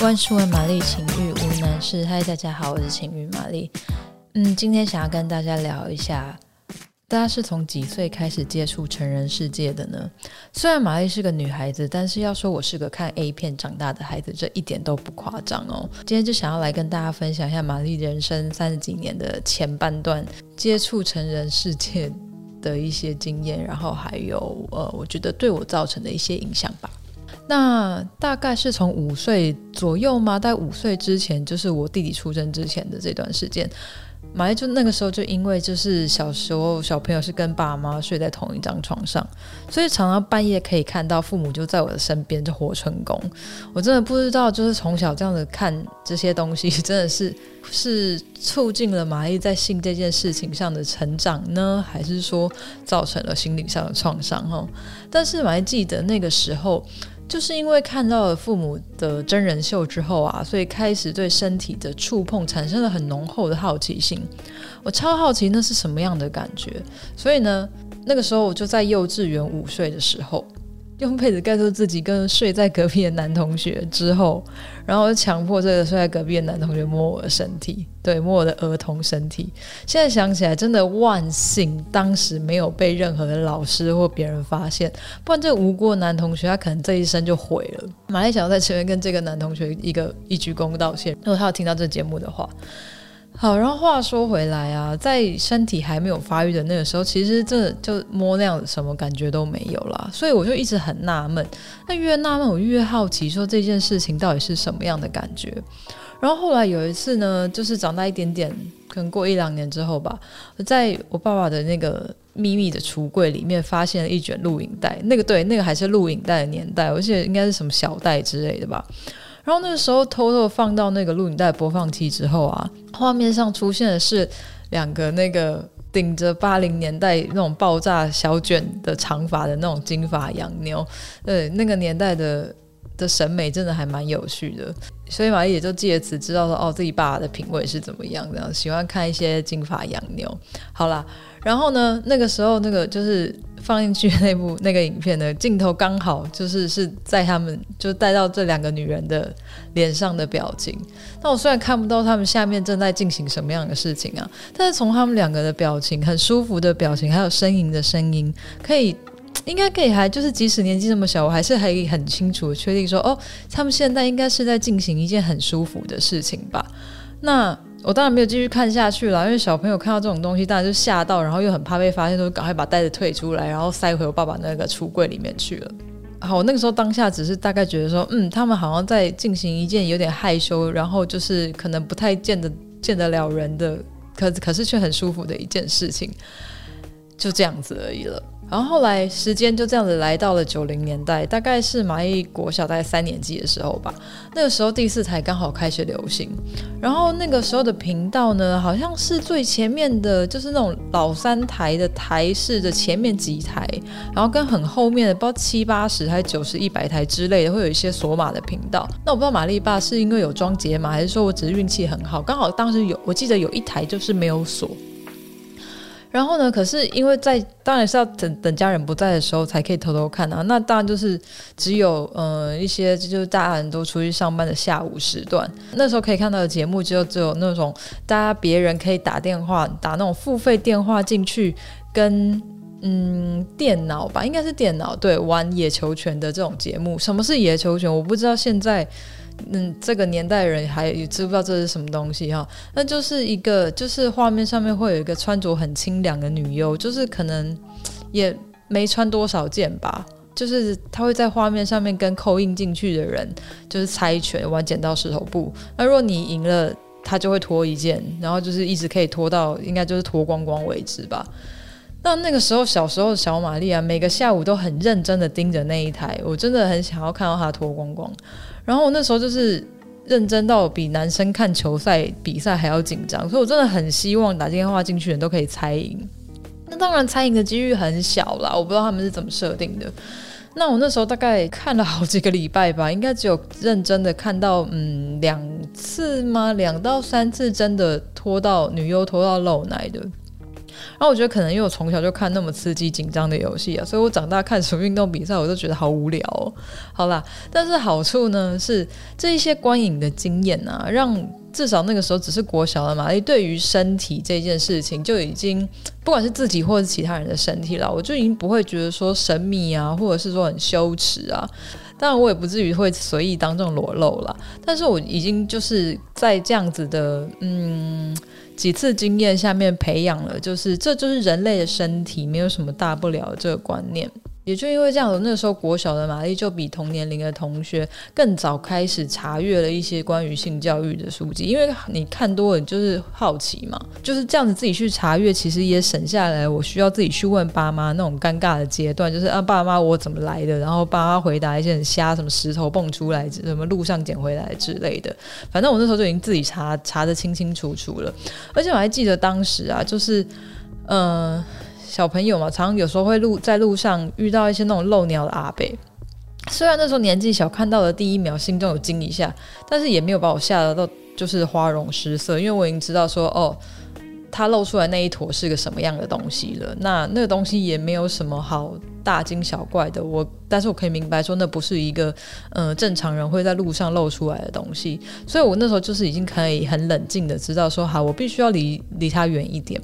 万事问玛丽，情欲无难事。嗨，大家好，我是情欲玛丽。嗯，今天想要跟大家聊一下，大家是从几岁开始接触成人世界的呢？虽然玛丽是个女孩子，但是要说我是个看 A 片长大的孩子，这一点都不夸张哦。今天就想要来跟大家分享一下玛丽人生三十几年的前半段接触成人世界的一些经验，然后还有呃，我觉得对我造成的一些影响吧。那大概是从五岁左右吗？在五岁之前，就是我弟弟出生之前的这段时间，玛丽就那个时候就因为就是小时候小朋友是跟爸妈睡在同一张床上，所以常常半夜可以看到父母就在我的身边，就活春宫。我真的不知道，就是从小这样子看这些东西，真的是是促进了玛丽在性这件事情上的成长呢，还是说造成了心理上的创伤？哈，但是我还记得那个时候。就是因为看到了父母的真人秀之后啊，所以开始对身体的触碰产生了很浓厚的好奇心。我超好奇那是什么样的感觉，所以呢，那个时候我就在幼稚园五岁的时候。用被子盖住自己，跟睡在隔壁的男同学之后，然后强迫这个睡在隔壁的男同学摸我的身体，对，摸我的儿童身体。现在想起来，真的万幸当时没有被任何的老师或别人发现，不然这无辜的男同学他可能这一生就毁了。玛丽想要在前面跟这个男同学一个一鞠躬道歉，如果他有听到这节目的话。好，然后话说回来啊，在身体还没有发育的那个时候，其实这就摸那样什么感觉都没有啦，所以我就一直很纳闷。那越纳闷，我越好奇，说这件事情到底是什么样的感觉。然后后来有一次呢，就是长大一点点，可能过一两年之后吧，在我爸爸的那个秘密的橱柜里面，发现了一卷录影带。那个对，那个还是录影带的年代，而且应该是什么小带之类的吧。然后那时候偷偷放到那个录影带播放器之后啊，画面上出现的是两个那个顶着八零年代那种爆炸小卷的长发的那种金发洋妞，对，那个年代的的审美真的还蛮有趣的，所以玛丽也就借此知道说哦，自己爸爸的品味是怎么样的，喜欢看一些金发洋妞。好啦，然后呢，那个时候那个就是。放进去那部那个影片的镜头刚好就是是在他们就带到这两个女人的脸上的表情。那我虽然看不到他们下面正在进行什么样的事情啊，但是从他们两个的表情，很舒服的表情，还有呻吟的声音，可以应该可以还就是即使年纪这么小，我还是可以很清楚的确定说，哦，他们现在应该是在进行一件很舒服的事情吧。那。我当然没有继续看下去了，因为小朋友看到这种东西，当然就吓到，然后又很怕被发现，就赶快把袋子退出来，然后塞回我爸爸那个橱柜里面去了。好，我那个时候当下只是大概觉得说，嗯，他们好像在进行一件有点害羞，然后就是可能不太见得见得了人的，可可是却很舒服的一件事情，就这样子而已了。然后后来时间就这样子来到了九零年代，大概是马丽国小大概三年级的时候吧。那个时候第四台刚好开始流行，然后那个时候的频道呢，好像是最前面的，就是那种老三台的台式的前面几台，然后跟很后面的，不知道七八十还是九十一百台之类的，会有一些锁码的频道。那我不知道玛丽爸是因为有装解码，还是说我只是运气很好，刚好当时有，我记得有一台就是没有锁。然后呢，可是因为在当然是要等等家人不在的时候才可以偷偷看啊。那当然就是只有呃一些就是大人都出去上班的下午时段，那时候可以看到的节目就只有那种大家别人可以打电话打那种付费电话进去跟嗯电脑吧，应该是电脑对玩野球拳的这种节目。什么是野球拳？我不知道现在。嗯，这个年代人还知不知道这是什么东西哈？那就是一个，就是画面上面会有一个穿着很清凉的女优，就是可能也没穿多少件吧，就是她会在画面上面跟扣印进去的人就是猜拳玩剪刀石头布。那如果你赢了，她就会脱一件，然后就是一直可以脱到应该就是脱光光为止吧。那那个时候小时候的小玛丽啊，每个下午都很认真的盯着那一台，我真的很想要看到她脱光光。然后我那时候就是认真到比男生看球赛比赛还要紧张，所以我真的很希望打电话进去的人都可以猜赢。那当然猜赢的几率很小啦，我不知道他们是怎么设定的。那我那时候大概看了好几个礼拜吧，应该只有认真的看到嗯两次吗？两到三次真的拖到女优拖到露奶的。然后我觉得可能因为我从小就看那么刺激紧张的游戏啊，所以我长大看什么运动比赛，我都觉得好无聊。好啦，但是好处呢是这一些观影的经验啊，让至少那个时候只是国小的玛丽，对于身体这件事情就已经不管是自己或者是其他人的身体了，我就已经不会觉得说神秘啊，或者是说很羞耻啊。当然，我也不至于会随意当众裸露了，但是我已经就是在这样子的嗯几次经验下面培养了，就是这就是人类的身体，没有什么大不了这个观念。也就因为这样，那时候国小的玛丽就比同年龄的同学更早开始查阅了一些关于性教育的书籍，因为你看多了，就是好奇嘛，就是这样子自己去查阅，其实也省下来我需要自己去问爸妈那种尴尬的阶段，就是啊，爸妈我怎么来的？然后爸妈回答一些很瞎，什么石头蹦出来，什么路上捡回来之类的，反正我那时候就已经自己查查得清清楚楚了，而且我还记得当时啊，就是嗯。小朋友嘛，常常有时候会路在路上遇到一些那种露鸟的阿伯。虽然那时候年纪小，看到的第一秒心中有惊一下，但是也没有把我吓得到，就是花容失色，因为我已经知道说，哦，他露出来那一坨是个什么样的东西了。那那个东西也没有什么好大惊小怪的。我，但是我可以明白说，那不是一个呃正常人会在路上露出来的东西。所以我那时候就是已经可以很冷静的知道说，好，我必须要离离他远一点。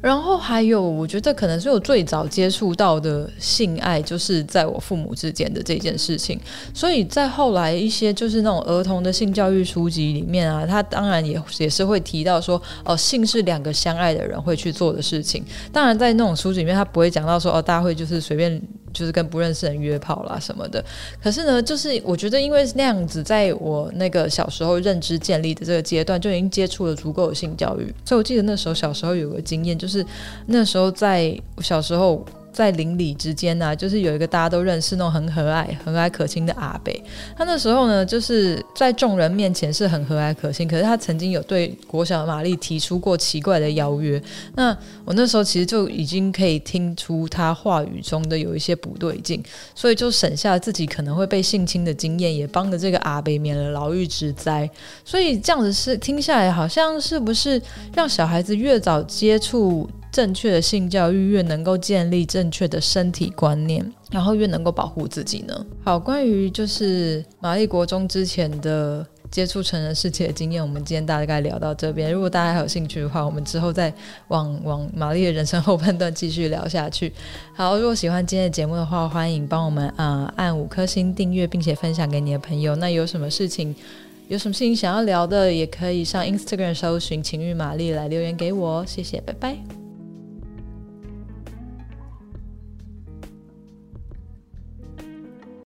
然后还有，我觉得可能是我最早接触到的性爱，就是在我父母之间的这件事情。所以在后来一些就是那种儿童的性教育书籍里面啊，他当然也也是会提到说，哦，性是两个相爱的人会去做的事情。当然在那种书籍里面，他不会讲到说，哦，大家会就是随便。就是跟不认识人约炮啦什么的，可是呢，就是我觉得因为那样子，在我那个小时候认知建立的这个阶段，就已经接触了足够的性教育，所以我记得那时候小时候有个经验，就是那时候在小时候。在邻里之间呢、就是有一个大家都认识那种很和蔼、和蔼可亲的阿北。他那时候呢，就是在众人面前是很和蔼可亲，可是他曾经有对国小玛丽提出过奇怪的邀约。那我那时候其实就已经可以听出他话语中的有一些不对劲，所以就省下自己可能会被性侵的经验，也帮着这个阿北免了牢狱之灾。所以这样子是听下来，好像是不是让小孩子越早接触正确的性教育，越能够建立正确的身体观念，然后越能够保护自己呢？好，关于就是玛丽国中之前的接触成人世界的经验，我们今天大概聊到这边。如果大家还有兴趣的话，我们之后再往往玛丽的人生后半段继续聊下去。好，如果喜欢今天的节目的话，欢迎帮我们啊、按五颗星订阅，并且分享给你的朋友。那有什么事情？有什么事情想要聊的，也可以上 Instagram 搜寻情欲玛丽来留言给我，谢谢，拜拜。